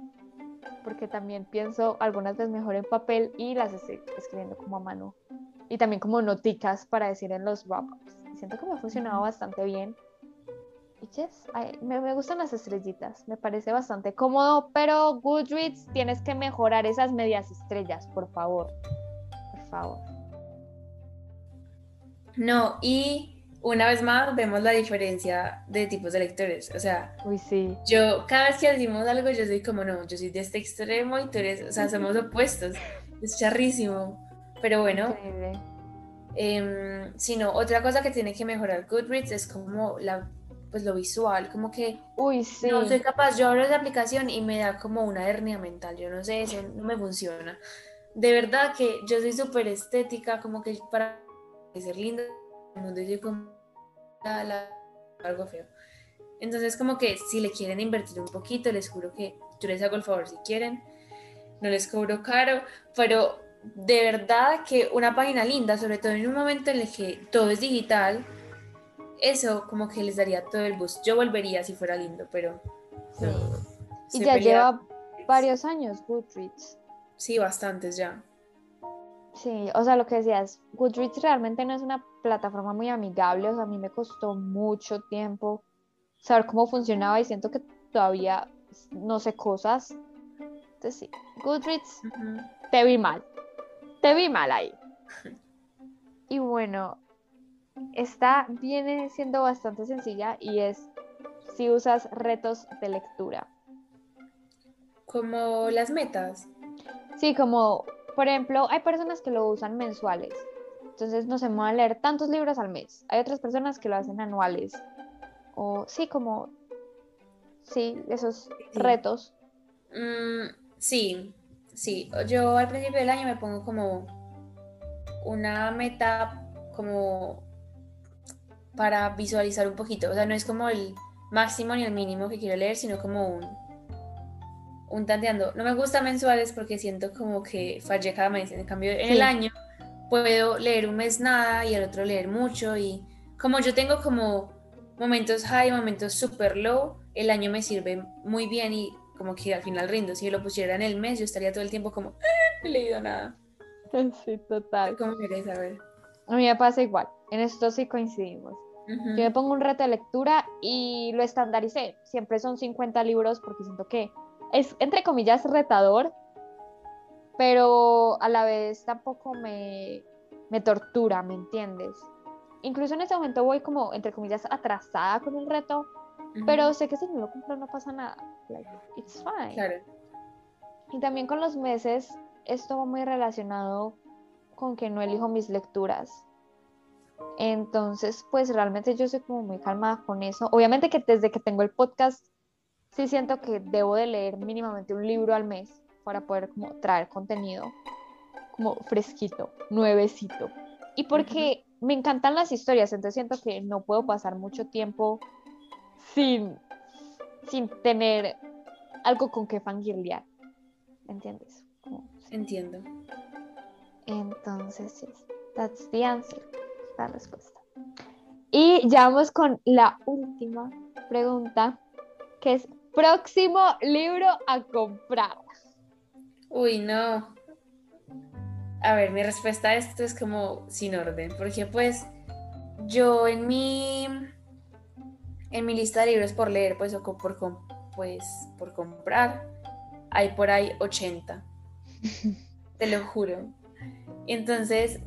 porque también pienso algunas veces mejor en papel y las estoy escribiendo como a mano y también como noticas para decir en los wrap-ups. Siento que me ha funcionado bastante bien. Y yes, me, me, gustan las estrellitas, me parece bastante cómodo, pero Goodreads tienes que mejorar esas medias estrellas, por favor. Por favor. No, y una vez más vemos la diferencia de tipos de lectores. O sea, Uy, sí. yo cada vez que decimos algo, yo soy como, no, yo soy de este extremo y tú eres, o sea, somos opuestos. Es charrísimo. Pero bueno. Eh, sino otra cosa que tiene que mejorar Goodreads es como la pues lo visual, como que Uy, sí. no soy capaz, yo abro esa aplicación y me da como una hernia mental, yo no sé, eso no me funciona. De verdad que yo soy súper estética, como que para ser linda, mundo yo como algo feo. Entonces como que si le quieren invertir un poquito, les juro que yo les hago el favor si quieren, no les cobro caro, pero de verdad que una página linda, sobre todo en un momento en el que todo es digital, eso como que les daría todo el boost. Yo volvería si fuera lindo, pero... y ya lleva varios años Goodreads. Sí, bastantes ya. Sí, o sea, lo que decías, Goodreads realmente no es una plataforma muy amigable, o sea, a mí me costó mucho tiempo saber cómo funcionaba y siento que todavía no sé cosas. Entonces sí, Goodreads, te vi mal, te vi mal ahí. Y bueno, esta viene siendo bastante sencilla y es si usas retos de lectura. Como las metas. Sí, como por ejemplo, hay personas que lo usan mensuales. Entonces no se van a leer tantos libros al mes. Hay otras personas que lo hacen anuales. O sí, como sí, esos retos. Mm, sí, sí. Yo al principio del año me pongo como una meta como para visualizar un poquito. O sea, no es como el máximo ni el mínimo que quiero leer, sino como un, un tanteando. No me gusta mensuales porque siento como que fallé cada mes. En cambio, en el año puedo leer un mes nada y el otro leer mucho. Y como yo tengo como momentos high, momentos super low, el año me sirve muy bien y como que al final rindo. Si yo lo pusiera en el mes, yo estaría todo el tiempo como, ah, no he leído nada. Sí, total. ¿Cómo querés saber? A mí me pasa igual. En esto sí coincidimos. Yo me pongo un reto de lectura y lo estandaricé. Siempre son 50 libros porque siento que es, entre comillas, retador, pero a la vez tampoco me, me tortura, ¿me entiendes? Incluso en ese momento voy como, entre comillas, atrasada con el reto, pero sé que si no lo cumplo no pasa nada. Like, it's fine. Claro. Y también con los meses, esto va muy relacionado con que no elijo mis lecturas. Entonces, pues realmente yo soy como muy calmada con eso. Obviamente que desde que tengo el podcast, sí siento que debo de leer mínimamente un libro al mes para poder como traer contenido como fresquito, nuevecito. Y porque me encantan las historias, entonces siento que no puedo pasar mucho tiempo sin, sin tener algo con que fangirlear. ¿Entiendes? Entiendo. Entonces, yes, that's the answer la respuesta. Y ya vamos con la última pregunta, que es próximo libro a comprar. Uy, no. A ver, mi respuesta a esto es como sin orden, porque pues yo en mi En mi lista de libros por leer, pues, o por, pues, por comprar, hay por ahí 80. Te lo juro. Entonces,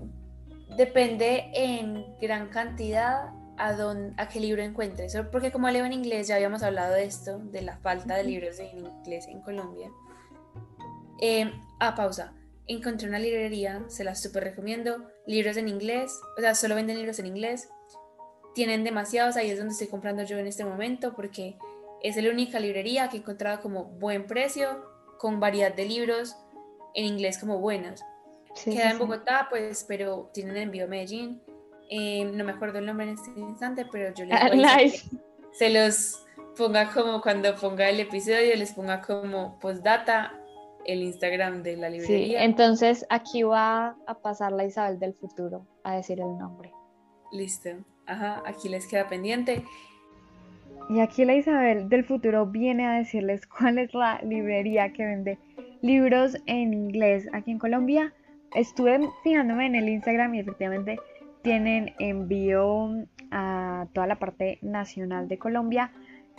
depende en gran cantidad a, a qué libro encuentres. Porque como leo en inglés, ya habíamos hablado de esto, de la falta de libros en inglés en Colombia. Eh, ah, pausa. Encontré una librería, se la súper recomiendo. Libros en inglés, o sea, solo venden libros en inglés. Tienen demasiados, ahí es donde estoy comprando yo en este momento, porque es la única librería que he encontrado como buen precio, con variedad de libros en inglés como buenos. Queda en Bogotá, pues, pero tienen envío a Medellín. Eh, no me acuerdo el nombre en este instante, pero yo les voy a se los ponga como cuando ponga el episodio, les ponga como postdata el Instagram de la librería. Sí, entonces aquí va a pasar la Isabel del futuro a decir el nombre. Listo. Ajá, aquí les queda pendiente. Y aquí la Isabel del futuro viene a decirles cuál es la librería que vende libros en inglés aquí en Colombia. Estuve fijándome en el Instagram y efectivamente tienen envío a toda la parte nacional de Colombia.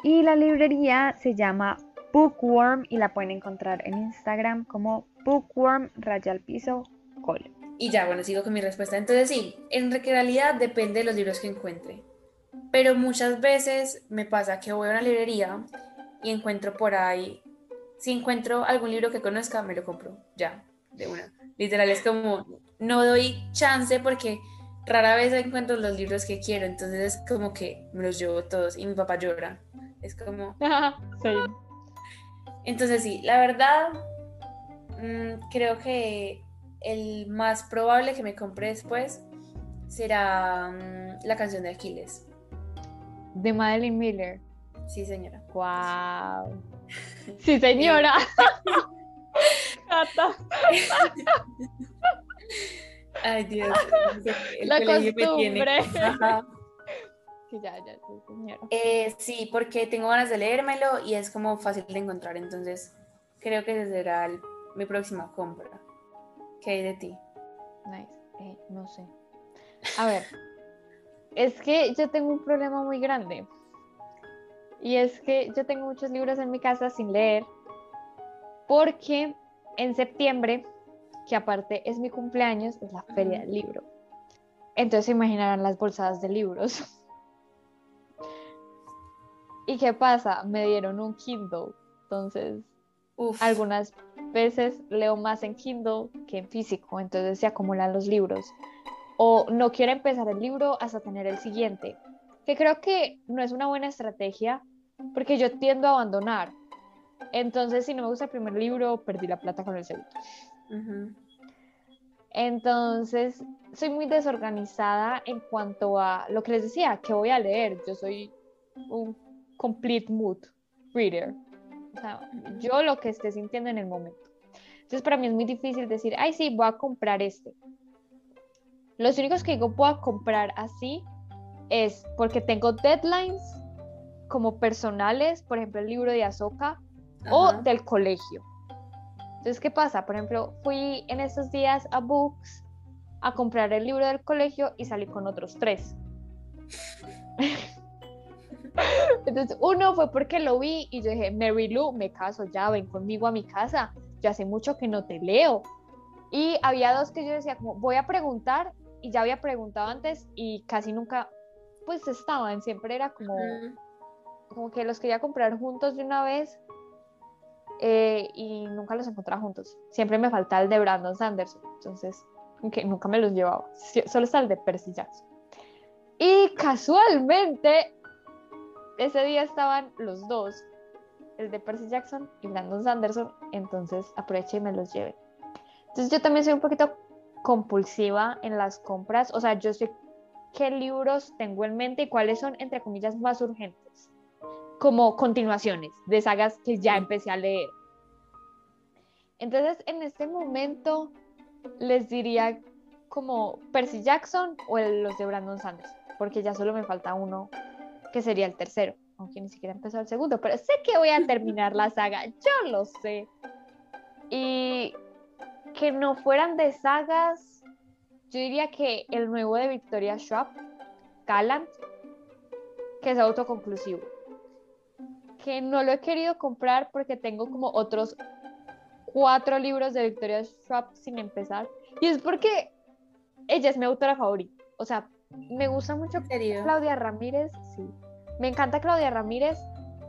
Y la librería se llama Bookworm y la pueden encontrar en Instagram como Bookworm raya al piso col. Y ya, bueno, sigo con mi respuesta. Entonces sí, en realidad depende de los libros que encuentre. Pero muchas veces me pasa que voy a una librería y encuentro por ahí, si encuentro algún libro que conozca, me lo compro, ya, de una. Literal, es como, no doy chance porque rara vez encuentro los libros que quiero, entonces es como que me los llevo todos y mi papá llora. Es como... sí. Entonces sí, la verdad, mm, creo que el más probable que me compre después será mm, la canción de Aquiles. De Madeline Miller. Sí, señora. Wow. Sí, señora. Ay, Dios. la costumbre. ya, ya, sí, señora. Eh, sí, porque tengo ganas de leérmelo y es como fácil de encontrar, entonces creo que ese será mi próxima compra. ¿Qué hay de ti? Nice. Eh, no sé. A ver, es que yo tengo un problema muy grande. Y es que yo tengo muchos libros en mi casa sin leer. Porque en septiembre, que aparte es mi cumpleaños, es la feria del libro. Entonces se imaginarán las bolsadas de libros. ¿Y qué pasa? Me dieron un Kindle. Entonces, algunas veces leo más en Kindle que en físico. Entonces se acumulan los libros o no quiero empezar el libro hasta tener el siguiente, que creo que no es una buena estrategia porque yo tiendo a abandonar. Entonces, si no me gusta el primer libro, perdí la plata con el segundo. Entonces, soy muy desorganizada en cuanto a lo que les decía, que voy a leer. Yo soy un complete mood reader. O sea, yo lo que esté sintiendo en el momento. Entonces, para mí es muy difícil decir, ay, sí, voy a comprar este. Los únicos que yo puedo comprar así es porque tengo deadlines como personales, por ejemplo, el libro de Azoka o del colegio. Entonces, ¿qué pasa? Por ejemplo, fui en estos días a Books a comprar el libro del colegio y salí con otros tres. Entonces, uno fue porque lo vi y yo dije, Mary Lou, me caso ya, ven conmigo a mi casa. Yo hace mucho que no te leo. Y había dos que yo decía, como, voy a preguntar y ya había preguntado antes y casi nunca pues estaban, siempre era como, como que los quería comprar juntos de una vez eh, y nunca los encontraba juntos. Siempre me faltaba el de Brandon Sanderson, entonces nunca me los llevaba, solo está el de Percy Jackson. Y casualmente ese día estaban los dos, el de Percy Jackson y Brandon Sanderson, entonces aproveché y me los llevé. Entonces yo también soy un poquito compulsiva en las compras. O sea, yo sé qué libros tengo en mente y cuáles son, entre comillas, más urgentes. Como continuaciones de sagas que ya empecé a leer. Entonces, en este momento, les diría como Percy Jackson o los de Brandon Sanders, porque ya solo me falta uno, que sería el tercero, aunque ni siquiera empezó el segundo, pero sé que voy a terminar la saga, yo lo sé. Y que no fueran de sagas, yo diría que el nuevo de Victoria Schwab, Callant, que es autoconclusivo. Que no lo he querido comprar porque tengo como otros cuatro libros de Victoria Schwab sin empezar. Y es porque ella es mi autora favorita. O sea, me gusta mucho Claudia Ramírez, sí. Me encanta Claudia Ramírez,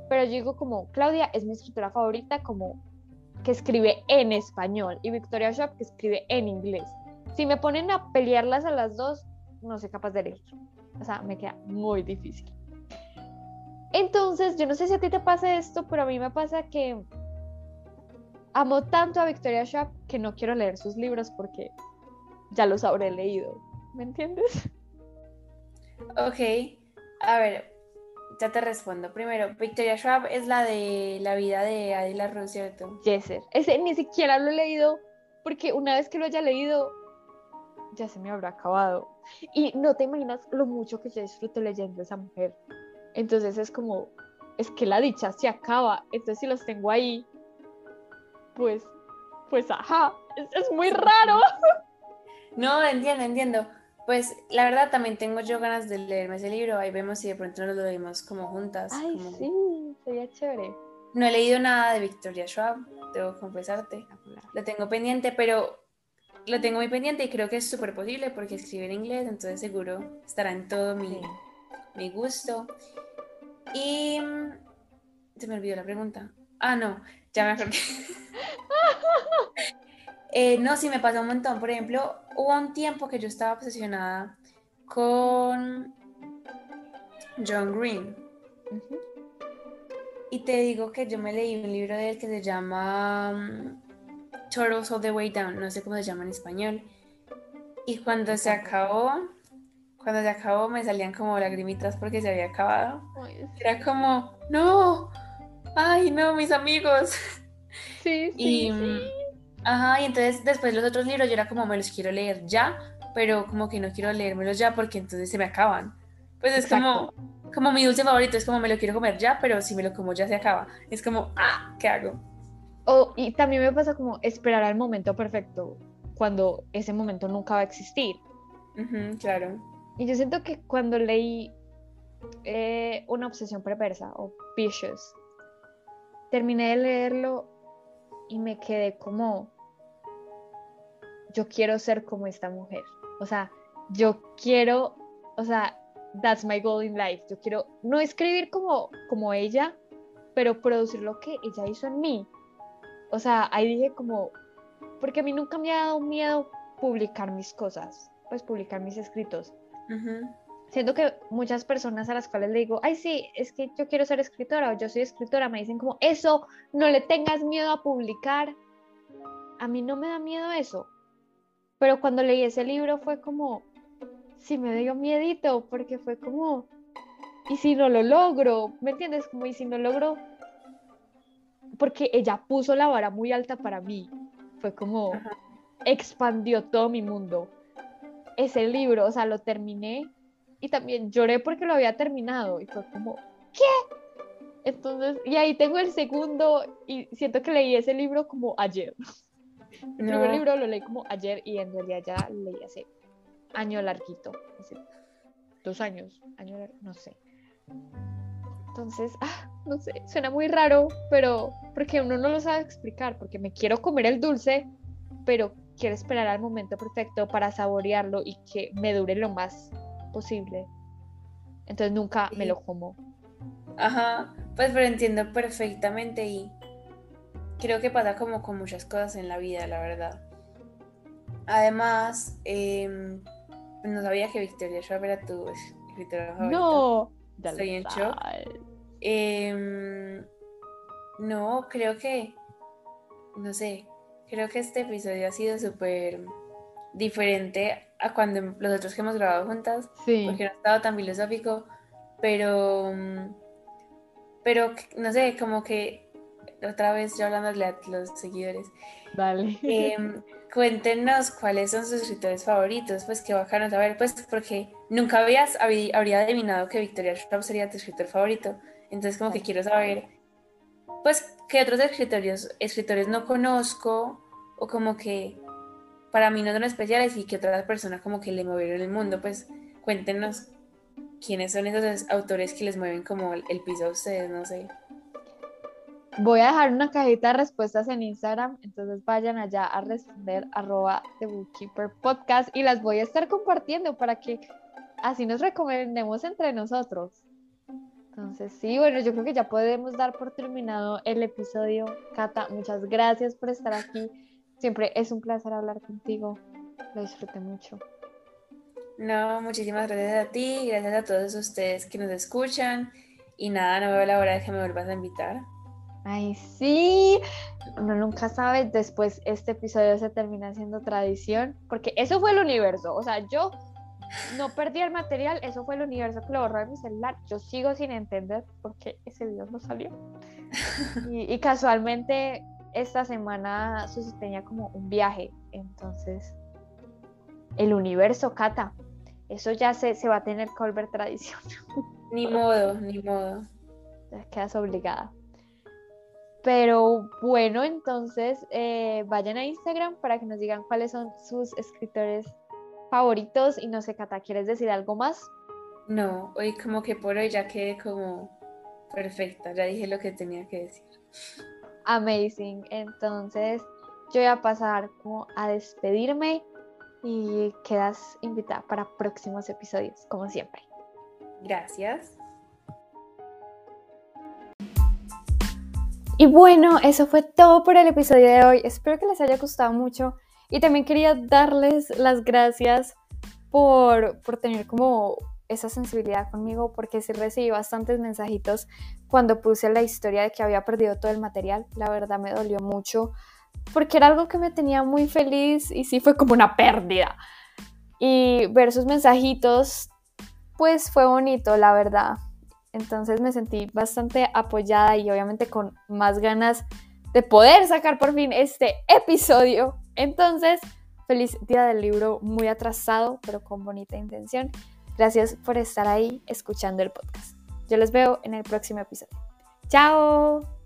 pero yo digo como, Claudia es mi escritora favorita como que escribe en español y Victoria Schwab que escribe en inglés. Si me ponen a pelearlas a las dos, no soy capaz de elegir. O sea, me queda muy difícil. Entonces, yo no sé si a ti te pasa esto, pero a mí me pasa que amo tanto a Victoria Schwab que no quiero leer sus libros porque ya los habré leído. ¿Me entiendes? Ok. A ver, ya te respondo. Primero, Victoria Schwab es la de la vida de Adela Rose, ¿cierto? Yeser. Ese ni siquiera lo he leído porque una vez que lo haya leído, ya se me habrá acabado. Y no te imaginas lo mucho que yo disfruto leyendo a esa mujer. Entonces es como, es que la dicha se acaba. Entonces si los tengo ahí, pues, pues ajá, es, muy raro. No, entiendo, entiendo. Pues la verdad también tengo yo ganas de leerme ese libro. Ahí vemos si de pronto nos lo leemos como juntas. Ay, sí, sería chévere. No he leído nada de Victoria Schwab, debo confesarte. Lo tengo pendiente, pero lo tengo muy pendiente y creo que es súper posible porque escribe en inglés, entonces seguro estará en todo mi, mi gusto. Y mm, se me olvidó la pregunta. Ah, no, ya me acordé. Eh, no, sí me pasa un montón. Por ejemplo, hubo un tiempo que yo estaba obsesionada con John Green. Y te digo que yo me leí un libro de él que se llama mm, Turtles All the Way Down, no sé cómo se llama en español. Y cuando se acabó, cuando se acabó me salían como lagrimitas porque se había acabado. Era como, no, ay no, mis amigos. Sí, sí, y, sí. Ajá, y entonces después los otros libros yo era como, me los quiero leer ya, pero como que no quiero leérmelos ya porque entonces se me acaban. Pues es como, como mi dulce favorito, es como me lo quiero comer ya, pero si me lo como ya se acaba. Es como, ah, ¿qué hago? O, y también me pasa como esperar al momento perfecto, cuando ese momento nunca va a existir. claro. Y yo siento que cuando leí eh, Una obsesión perversa o Vicious, terminé de leerlo y me quedé como, yo quiero ser como esta mujer. O sea, yo quiero, o sea, that's my goal in life. Yo quiero no escribir como, como ella, pero producir lo que ella hizo en mí. O sea, ahí dije como, porque a mí nunca me ha dado miedo publicar mis cosas, pues publicar mis escritos. Siento que muchas personas a las cuales le digo, ay, sí, es que yo quiero ser escritora o yo soy escritora, me dicen como, eso, no le tengas miedo a publicar. A mí no me da miedo eso. Pero cuando leí ese libro fue como, sí me dio miedito, porque fue como, ¿y si no lo logro? ¿Me entiendes? Como, ¿y si no logro? Porque ella puso la vara muy alta para mí. Fue como, expandió todo mi mundo. Ese libro, o sea, lo terminé y también lloré porque lo había terminado y fue como, ¿qué? Entonces, y ahí tengo el segundo y siento que leí ese libro como ayer. El primer libro lo leí como ayer y en realidad ya lo leí hace año larguito, dos años, año, no sé. Entonces, ah, no sé, suena muy raro, pero porque uno no lo sabe explicar, porque me quiero comer el dulce, pero quiero esperar al momento perfecto para saborearlo y que me dure lo más posible. Entonces nunca me lo como. Ajá, pues pero entiendo perfectamente y creo que pasa como con muchas cosas en la vida, la verdad. Además, em, no sabía que Victoria Schwab era tu escritora favorita. No, estoy en shock. Em, no, creo que, no sé, creo que este episodio ha sido súper diferente a cuando los otros que hemos grabado juntas, porque no ha estado tan filosófico, pero, pero no sé, como que otra vez yo hablándole a los seguidores. Vale. Em, cuéntenos cuáles son sus escritores favoritos, pues qué bacano saber, pues porque nunca habías, habría adivinado que Victoria Schwab sería tu escritor favorito, entonces como que quiero saber, pues, qué otros escritores, escritores no conozco, o como que para mí no son especiales y que otras personas como que le movieron el mundo, pues cuéntenos quiénes son esos autores que les mueven como el piso a ustedes, no sé. Voy a dejar una cajita de respuestas en Instagram, entonces vayan allá a responder arroba The Bookkeeper Podcast y las voy a estar compartiendo para que así nos recomendemos entre nosotros. Entonces, sí, bueno, yo creo que ya podemos dar por terminado el episodio. Cata, muchas gracias por estar aquí. Siempre es un placer hablar contigo. Lo disfruté mucho. No, muchísimas gracias a ti, gracias a todos ustedes que nos escuchan. Y nada, no veo la hora de que me vuelvas a invitar. Ay, sí. Uno nunca sabe, después este episodio se termina siendo tradición, porque eso fue el universo. O sea, yo no perdí el material, eso fue el universo que lo borró de mi celular. Yo sigo sin entender por qué ese video no salió. Y, casualmente esta semana Susi tenía como un viaje, entonces el universo, Cata, eso ya se, se va a tener que volver tradición. Ni modo, ni modo. Quedas obligada. Pero bueno, entonces eh, vayan a Instagram para que nos digan cuáles son sus escritores favoritos. Y no sé, Cata, ¿quieres decir algo más? No, hoy como que por hoy ya quedé como perfecta, ya dije lo que tenía que decir. Amazing. Entonces yo voy a pasar como a despedirme y quedas invitada para próximos episodios, como siempre. Gracias. Y bueno, eso fue todo por el episodio de hoy. Espero que les haya gustado mucho. Y también quería darles las gracias por, por tener como esa sensibilidad conmigo, porque sí recibí bastantes mensajitos cuando puse la historia de que había perdido todo el material. La verdad me dolió mucho, porque era algo que me tenía muy feliz y sí fue como una pérdida. Y ver sus mensajitos, pues fue bonito, la verdad. Entonces me sentí bastante apoyada y obviamente con más ganas de poder sacar por fin este episodio. Entonces, feliz día del libro muy atrasado, pero con bonita intención. Gracias por estar ahí escuchando el podcast. Yo les veo en el próximo episodio. ¡Chao!